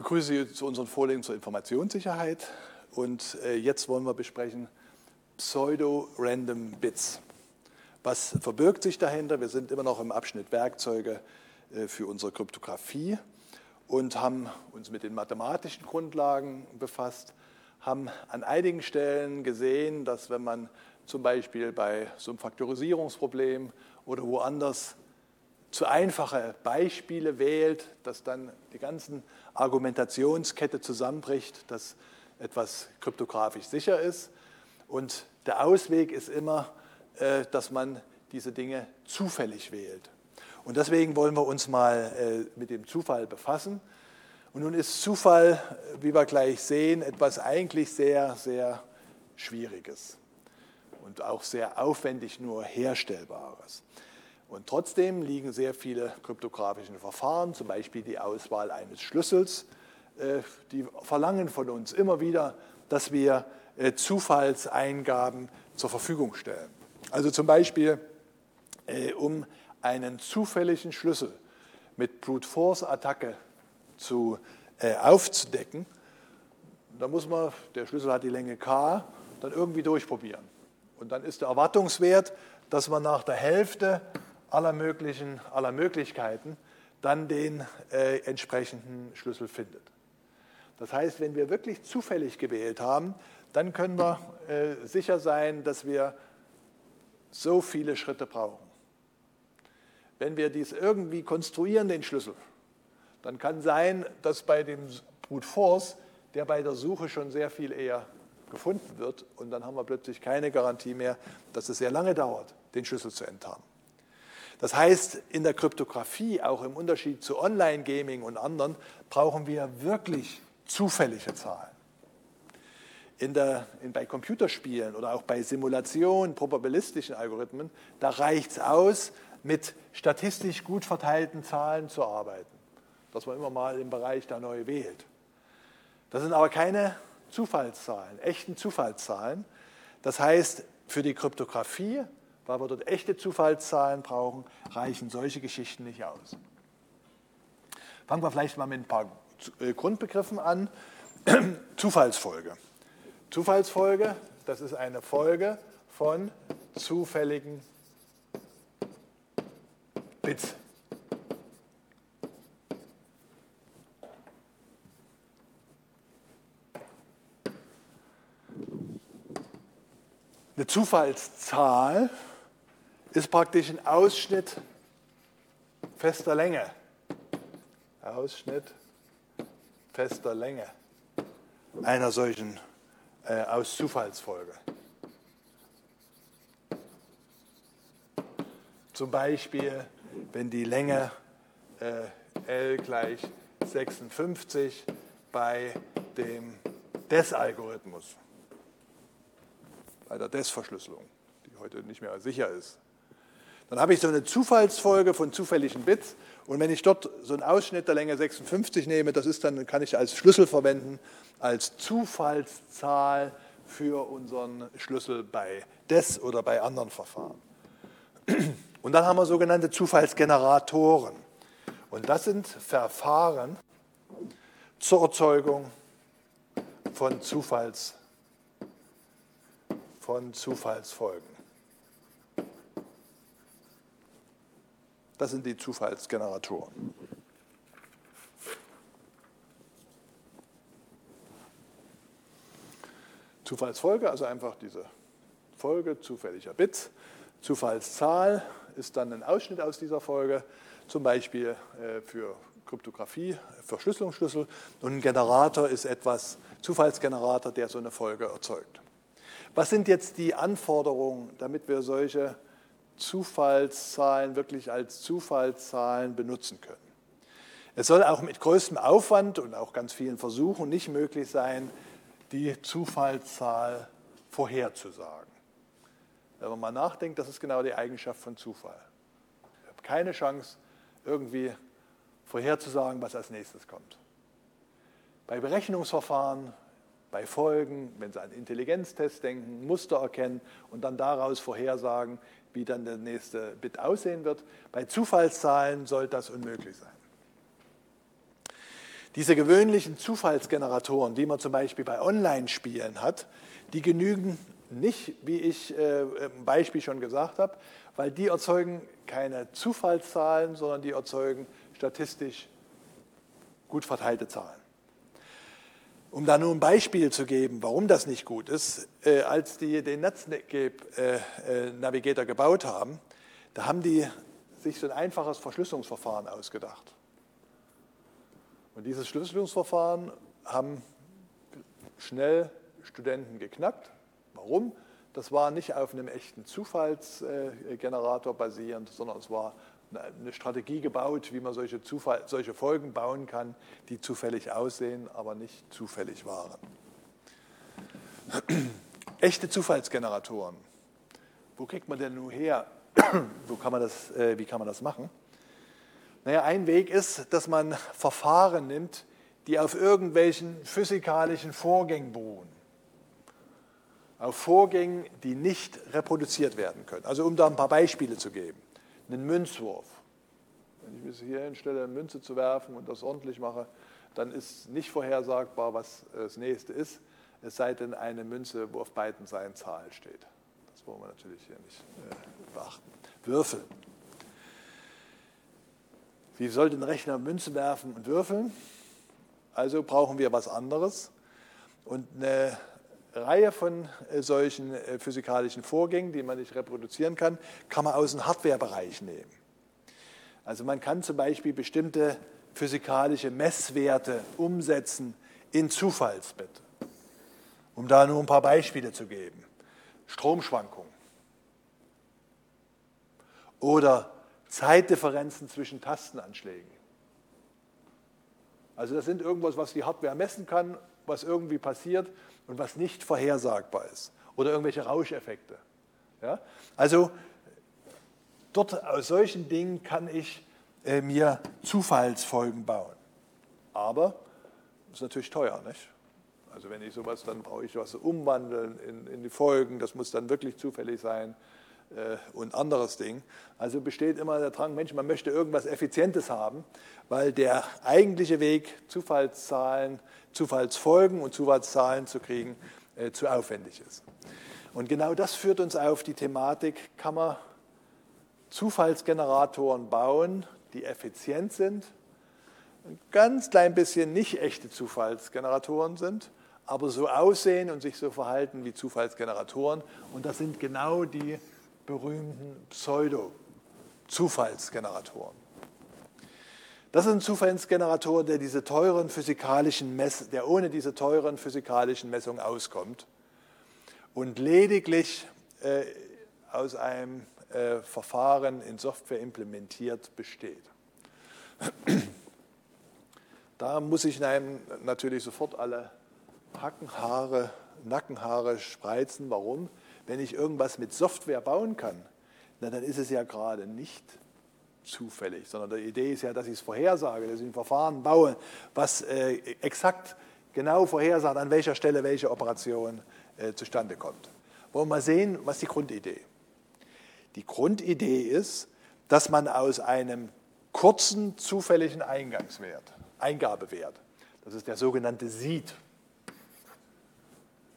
begrüße Sie zu unseren Vorlesungen zur Informationssicherheit und äh, jetzt wollen wir besprechen Pseudo-Random Bits. Was verbirgt sich dahinter? Wir sind immer noch im Abschnitt Werkzeuge äh, für unsere Kryptographie und haben uns mit den mathematischen Grundlagen befasst, haben an einigen Stellen gesehen, dass wenn man zum Beispiel bei so einem Faktorisierungsproblem oder woanders zu einfache Beispiele wählt, dass dann die ganze Argumentationskette zusammenbricht, dass etwas kryptografisch sicher ist. Und der Ausweg ist immer, äh, dass man diese Dinge zufällig wählt. Und deswegen wollen wir uns mal äh, mit dem Zufall befassen. Und nun ist Zufall, wie wir gleich sehen, etwas eigentlich sehr, sehr Schwieriges und auch sehr aufwendig nur Herstellbares. Und trotzdem liegen sehr viele kryptografische Verfahren, zum Beispiel die Auswahl eines Schlüssels, äh, die verlangen von uns immer wieder, dass wir äh, Zufallseingaben zur Verfügung stellen. Also zum Beispiel, äh, um einen zufälligen Schlüssel mit Brute Force Attacke zu, aufzudecken, da muss man, der Schlüssel hat die Länge k, dann irgendwie durchprobieren. Und dann ist der Erwartungswert, dass man nach der Hälfte aller, möglichen, aller Möglichkeiten dann den äh, entsprechenden Schlüssel findet. Das heißt, wenn wir wirklich zufällig gewählt haben, dann können wir äh, sicher sein, dass wir so viele Schritte brauchen. Wenn wir dies irgendwie konstruieren, den Schlüssel, dann kann sein, dass bei dem Brute Force der bei der Suche schon sehr viel eher gefunden wird und dann haben wir plötzlich keine Garantie mehr, dass es sehr lange dauert, den Schlüssel zu enttarnen. Das heißt, in der Kryptographie, auch im Unterschied zu Online-Gaming und anderen, brauchen wir wirklich zufällige Zahlen. In der, in, bei Computerspielen oder auch bei Simulationen, probabilistischen Algorithmen, da reicht es aus, mit statistisch gut verteilten Zahlen zu arbeiten, dass man immer mal im Bereich da neu wählt. Das sind aber keine Zufallszahlen, echten Zufallszahlen. Das heißt, für die Kryptographie weil wir dort echte Zufallszahlen brauchen, reichen solche Geschichten nicht aus. Fangen wir vielleicht mal mit ein paar äh, Grundbegriffen an. Zufallsfolge. Zufallsfolge, das ist eine Folge von zufälligen Bits. Eine Zufallszahl ist praktisch ein Ausschnitt fester Länge. Ausschnitt fester Länge einer solchen äh, aus Zufallsfolge. Zum Beispiel, wenn die Länge äh, L gleich 56 bei dem DES-Algorithmus, bei der DES-Verschlüsselung, die heute nicht mehr sicher ist, dann habe ich so eine Zufallsfolge von zufälligen Bits. Und wenn ich dort so einen Ausschnitt der Länge 56 nehme, das ist dann, kann ich als Schlüssel verwenden, als Zufallszahl für unseren Schlüssel bei DES oder bei anderen Verfahren. Und dann haben wir sogenannte Zufallsgeneratoren. Und das sind Verfahren zur Erzeugung von, Zufalls, von Zufallsfolgen. Das sind die Zufallsgeneratoren. Zufallsfolge, also einfach diese Folge zufälliger Bits. Zufallszahl ist dann ein Ausschnitt aus dieser Folge, zum Beispiel äh, für Kryptographie, Verschlüsselungsschlüssel. Und ein Generator ist etwas, Zufallsgenerator, der so eine Folge erzeugt. Was sind jetzt die Anforderungen, damit wir solche Zufallszahlen wirklich als Zufallszahlen benutzen können. Es soll auch mit größtem Aufwand und auch ganz vielen Versuchen nicht möglich sein, die Zufallszahl vorherzusagen. Wenn man mal nachdenkt, das ist genau die Eigenschaft von Zufall. Ich habe keine Chance, irgendwie vorherzusagen, was als nächstes kommt. Bei Berechnungsverfahren, bei Folgen, wenn Sie an Intelligenztests denken, Muster erkennen und dann daraus vorhersagen, wie dann der nächste Bit aussehen wird. Bei Zufallszahlen soll das unmöglich sein. Diese gewöhnlichen Zufallsgeneratoren, die man zum Beispiel bei Online-Spielen hat, die genügen nicht, wie ich äh, im Beispiel schon gesagt habe, weil die erzeugen keine Zufallszahlen, sondern die erzeugen statistisch gut verteilte Zahlen. Um da nur ein Beispiel zu geben, warum das nicht gut ist, äh, als die den Netscape-Navigator äh, äh, gebaut haben, da haben die sich so ein einfaches Verschlüsselungsverfahren ausgedacht. Und dieses Verschlüsselungsverfahren haben schnell Studenten geknackt. Warum? Das war nicht auf einem echten Zufallsgenerator basierend, sondern es war eine Strategie gebaut, wie man solche, Zufall, solche Folgen bauen kann, die zufällig aussehen, aber nicht zufällig waren. Echte Zufallsgeneratoren. Wo kriegt man denn nun her? Wo kann man das, äh, wie kann man das machen? Naja, ein Weg ist, dass man Verfahren nimmt, die auf irgendwelchen physikalischen Vorgängen beruhen. Auf Vorgängen, die nicht reproduziert werden können. Also um da ein paar Beispiele zu geben einen Münzwurf. Wenn ich mich hier hinstelle, eine Münze zu werfen und das ordentlich mache, dann ist nicht vorhersagbar, was das nächste ist, es sei denn eine Münze, wo auf beiden Seiten Zahl steht. Das wollen wir natürlich hier nicht äh, beachten. Würfel. Wie sollte ein Rechner Münzen werfen und würfeln? Also brauchen wir was anderes. Und eine Reihe von äh, solchen äh, physikalischen Vorgängen, die man nicht reproduzieren kann, kann man aus dem Hardwarebereich nehmen. Also man kann zum Beispiel bestimmte physikalische Messwerte umsetzen in Zufallsbette. Um da nur ein paar Beispiele zu geben. Stromschwankungen oder Zeitdifferenzen zwischen Tastenanschlägen. Also das sind irgendwas, was die Hardware messen kann, was irgendwie passiert und was nicht vorhersagbar ist. Oder irgendwelche Rauscheffekte. Ja? Also dort aus solchen Dingen kann ich äh, mir Zufallsfolgen bauen. Aber ist natürlich teuer, nicht? Also wenn ich sowas, dann brauche ich was umwandeln in, in die Folgen, das muss dann wirklich zufällig sein und anderes Ding. Also besteht immer der Drang, Mensch, man möchte irgendwas Effizientes haben, weil der eigentliche Weg, Zufallszahlen Zufallsfolgen und Zufallszahlen zu kriegen, äh, zu aufwendig ist. Und genau das führt uns auf die Thematik, kann man Zufallsgeneratoren bauen, die effizient sind, ein ganz klein bisschen nicht echte Zufallsgeneratoren sind, aber so aussehen und sich so verhalten wie Zufallsgeneratoren. Und das sind genau die berühmten Pseudo-Zufallsgeneratoren. Das ist ein Zufallsgenerator, der diese teuren physikalischen Mess der ohne diese teuren physikalischen Messungen auskommt und lediglich äh, aus einem äh, Verfahren in Software implementiert besteht. Da muss ich natürlich sofort alle Hackenhaare, Nackenhaare spreizen. Warum? Wenn ich irgendwas mit Software bauen kann, na, dann ist es ja gerade nicht zufällig, sondern die Idee ist ja, dass ich es vorhersage, dass ich ein Verfahren baue, was äh, exakt genau vorhersagt, an welcher Stelle welche Operation äh, zustande kommt. Wollen wir mal sehen, was die Grundidee? Die Grundidee ist, dass man aus einem kurzen zufälligen Eingangswert, Eingabewert, das ist der sogenannte Seed,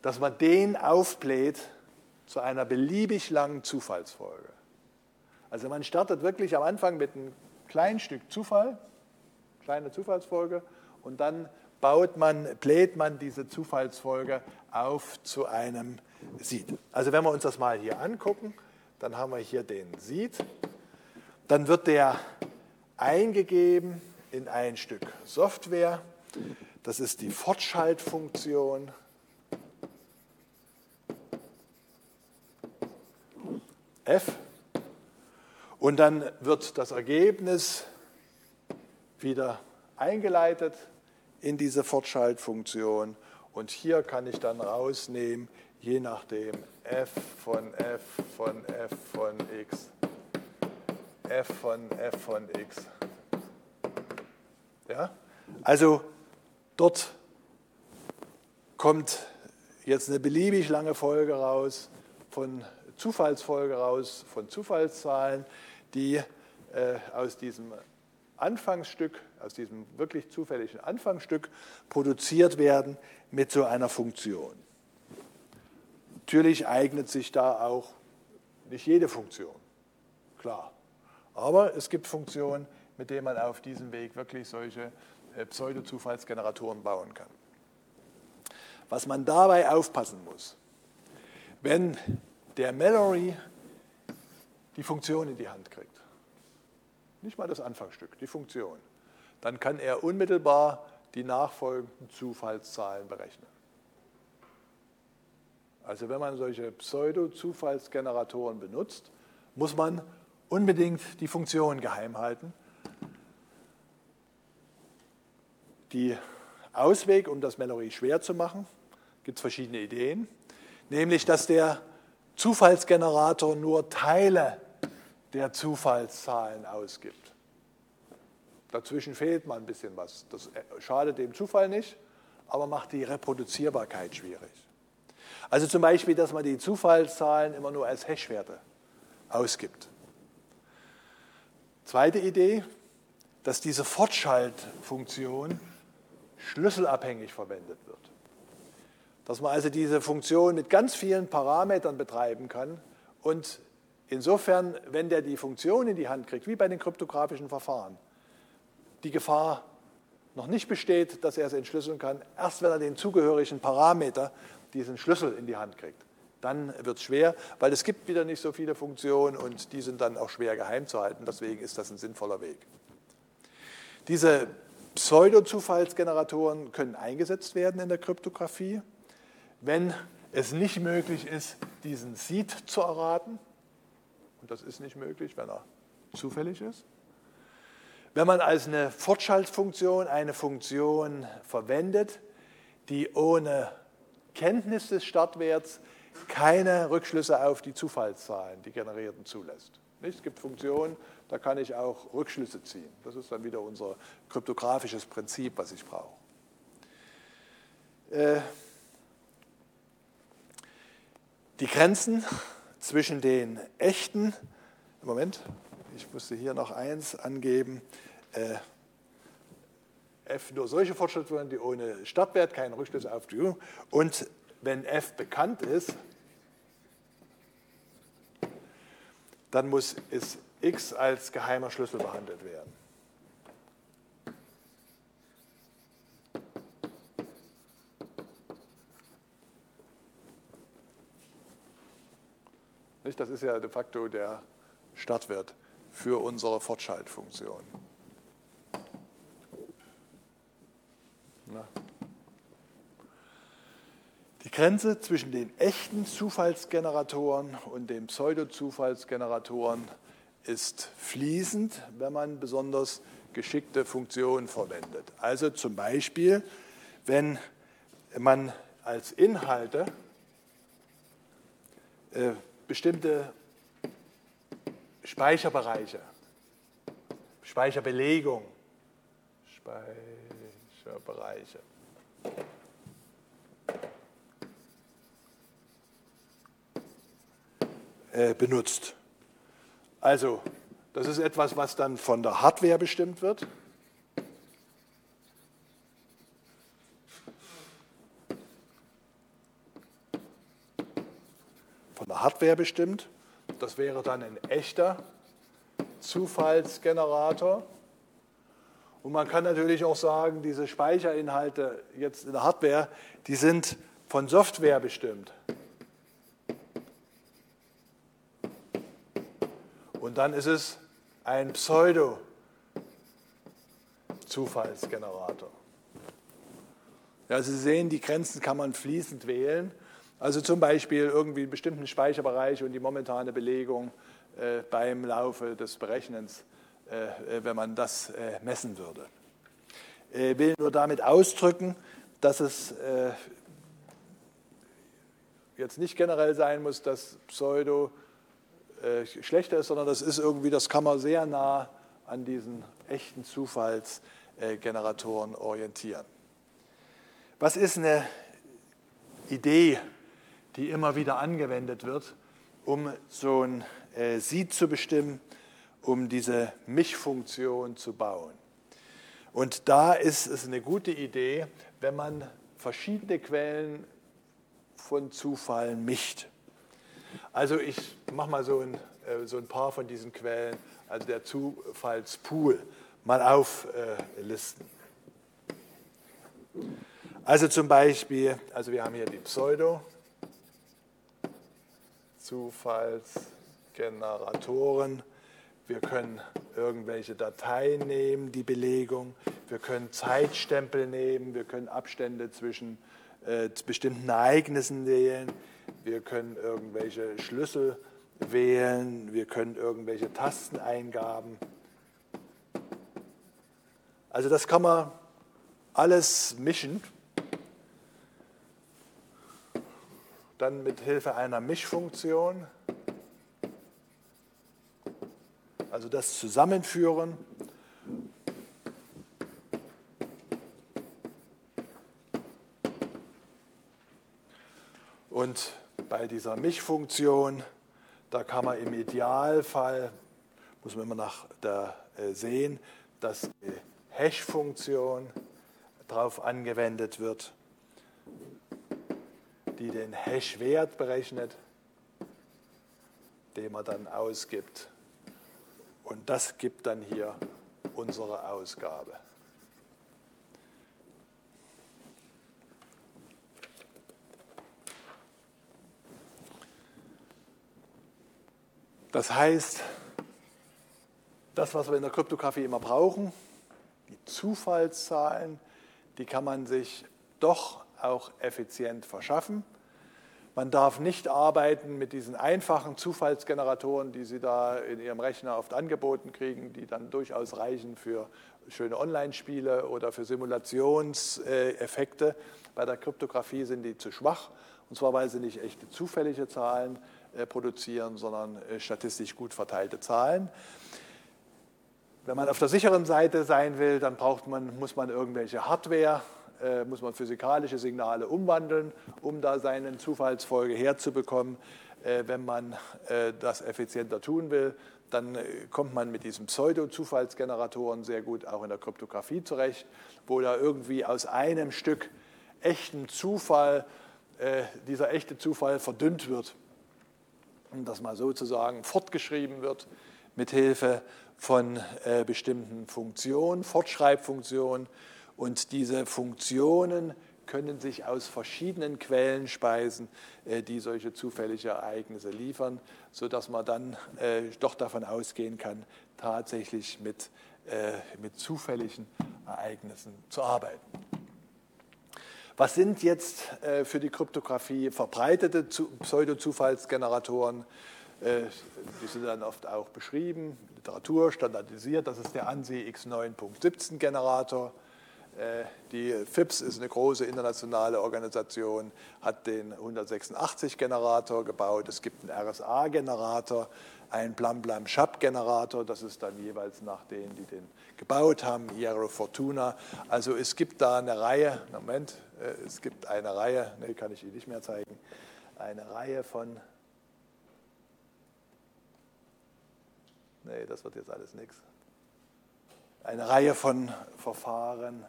dass man den aufbläht zu einer beliebig langen Zufallsfolge. Also man startet wirklich am Anfang mit einem kleinen Stück Zufall, kleine Zufallsfolge, und dann baut man, bläht man diese Zufallsfolge auf zu einem Seed. Also wenn wir uns das mal hier angucken, dann haben wir hier den Seed. Dann wird der eingegeben in ein Stück Software. Das ist die Fortschaltfunktion. F und dann wird das Ergebnis wieder eingeleitet in diese Fortschaltfunktion. Und hier kann ich dann rausnehmen, je nachdem f von f von f von x, f von f von x. Ja? Also dort kommt jetzt eine beliebig lange Folge raus, von Zufallsfolge raus, von Zufallszahlen die äh, aus diesem Anfangsstück aus diesem wirklich zufälligen Anfangsstück produziert werden mit so einer Funktion. Natürlich eignet sich da auch nicht jede Funktion, klar. Aber es gibt Funktionen, mit denen man auf diesem Weg wirklich solche äh, Pseudo-Zufallsgeneratoren bauen kann. Was man dabei aufpassen muss, wenn der Mallory die Funktion in die Hand kriegt, nicht mal das Anfangsstück, die Funktion, dann kann er unmittelbar die nachfolgenden Zufallszahlen berechnen. Also wenn man solche Pseudo-Zufallsgeneratoren benutzt, muss man unbedingt die Funktion geheim halten. Die Ausweg, um das Mallory schwer zu machen, gibt es verschiedene Ideen, nämlich dass der Zufallsgenerator nur Teile der Zufallszahlen ausgibt. Dazwischen fehlt mal ein bisschen was. Das schadet dem Zufall nicht, aber macht die Reproduzierbarkeit schwierig. Also zum Beispiel, dass man die Zufallszahlen immer nur als Hashwerte ausgibt. Zweite Idee, dass diese Fortschaltfunktion schlüsselabhängig verwendet wird. Dass man also diese Funktion mit ganz vielen Parametern betreiben kann und insofern, wenn der die Funktion in die Hand kriegt, wie bei den kryptografischen Verfahren, die Gefahr noch nicht besteht, dass er es entschlüsseln kann, erst wenn er den zugehörigen Parameter, diesen Schlüssel in die Hand kriegt. Dann wird es schwer, weil es gibt wieder nicht so viele Funktionen und die sind dann auch schwer geheim zu halten. Deswegen ist das ein sinnvoller Weg. Diese Pseudo-Zufallsgeneratoren können eingesetzt werden in der Kryptographie, wenn es nicht möglich ist, diesen Seed zu erraten. Und das ist nicht möglich, wenn er zufällig ist. Wenn man als eine Fortschaltfunktion eine Funktion verwendet, die ohne Kenntnis des Startwerts keine Rückschlüsse auf die Zufallszahlen, die generierten, zulässt. Es gibt Funktionen, da kann ich auch Rückschlüsse ziehen. Das ist dann wieder unser kryptografisches Prinzip, was ich brauche. Äh, die Grenzen zwischen den echten, Moment, ich musste hier noch eins angeben, äh, f nur solche Fortschritte, die ohne Startwert keinen Rückschluss auf die und wenn f bekannt ist, dann muss es x als geheimer Schlüssel behandelt werden. Das ist ja de facto der Startwert für unsere Fortschaltfunktion. Die Grenze zwischen den echten Zufallsgeneratoren und den Pseudo-Zufallsgeneratoren ist fließend, wenn man besonders geschickte Funktionen verwendet. Also zum Beispiel, wenn man als Inhalte äh, bestimmte Speicherbereiche, Speicherbelegung, Speicherbereiche. Äh, benutzt. Also, das ist etwas, was dann von der Hardware bestimmt wird. Hardware bestimmt. Das wäre dann ein echter Zufallsgenerator. Und man kann natürlich auch sagen, diese Speicherinhalte jetzt in der Hardware, die sind von Software bestimmt. Und dann ist es ein Pseudo-Zufallsgenerator. Ja, Sie sehen, die Grenzen kann man fließend wählen. Also zum Beispiel irgendwie einen bestimmten Speicherbereich und die momentane Belegung äh, beim Laufe des Berechnens, äh, äh wenn man das äh, messen würde. Ich äh, will nur damit ausdrücken, dass es äh, jetzt nicht generell sein muss, dass Pseudo schlechter ist, sondern das ist irgendwie, das kann man sehr nah an diesen echten Zufallsgeneratoren orientieren. Was ist eine Idee die immer wieder angewendet wird, um so ein äh, zu bestimmen, um diese Mischfunktion zu bauen. Und da ist es eine gute Idee, wenn man verschiedene Quellen von Zufallen mischt. Also ich mache mal so ein, äh, so ein paar von diesen Quellen, also der Zufallspool, mal auflisten. Also zum Beispiel, also wir haben hier die Pseudo-Zufallsgeneratoren. Wir können irgendwelche Dateien nehmen, die Belegung. Wir können Zeitstempel nehmen. Wir können Abstände zwischen äh, bestimmten Ereignissen wählen. Wir können irgendwelche Schlüssel wählen. Wir können irgendwelche Tasteneingaben. Also das kann man alles mischen. Dann mit Hilfe einer Mischfunktion also das Zusammenführen. Und bei dieser Mischfunktion, da kann man im Idealfall, muss man immer nach der äh, sehen, dass die Hash-Funktion darauf angewendet wird, die den Hash-Wert berechnet, den man dann ausgibt. Und das gibt dann hier unsere Ausgabe. Das heißt, das, was wir in der Kryptographie immer brauchen, die Zufallszahlen, die kann man sich doch auch effizient verschaffen. Man darf nicht arbeiten mit diesen einfachen Zufallsgeneratoren, die Sie da in Ihrem Rechner oft angeboten kriegen, die dann durchaus reichen für schöne Online-Spiele oder für Simulationseffekte. Bei der Kryptographie sind die zu schwach, und zwar weil sie nicht echte zufällige Zahlen äh, produzieren, sondern äh, statistisch gut verteilte Zahlen. Wenn man auf der sicheren Seite sein will, dann braucht man, muss man irgendwelche Hardware äh, muss man physikalische Signale umwandeln, um da seine Zufallsfolge herzubekommen. Äh, wenn man äh, das effizienter tun will, dann äh, kommt man mit diesen Pseudo-Zufallsgeneratoren sehr gut auch in der Kryptographie zurecht, wo da irgendwie aus einem Stück echten Zufall, äh, dieser echte Zufall verdünnt wird und das mal sozusagen fortgeschrieben wird mit Hilfe von äh, bestimmten Funktionen, Fortschreibfunktionen, und diese Funktionen können sich aus verschiedenen Quellen speisen, äh, die solche zufällige Ereignisse liefern, sodass man dann äh, doch davon ausgehen kann, tatsächlich mit, äh, mit zufälligen Ereignissen zu arbeiten. Was sind jetzt für die Kryptographie verbreitete Pseudo-Zufallsgeneratoren? Die sind dann oft auch beschrieben, Literatur standardisiert. Das ist der ANSI X9.17 Generator. Äh, die FIPS ist eine große internationale Organisation, hat den 186-Generator gebaut. Es gibt einen RSA-Generator, einen Blam-Blam-Shap-Generator. Das ist dann jeweils nach denen, die den gebaut haben, Hierro Fortuna. Also es gibt da eine Reihe, Moment, äh, es gibt eine Reihe, ne, kann ich Ihnen nicht mehr zeigen, eine Reihe von, nee, das wird jetzt alles nichts. Eine Reihe von Verfahren,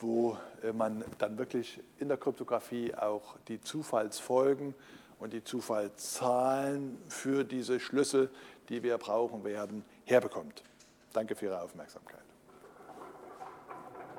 wo äh, man dann wirklich in der Kryptographie auch die Zufallsfolgen und die Zufallszahlen für diese Schlüssel, die wir brauchen werden, herbekommt. Danke für Ihre Aufmerksamkeit.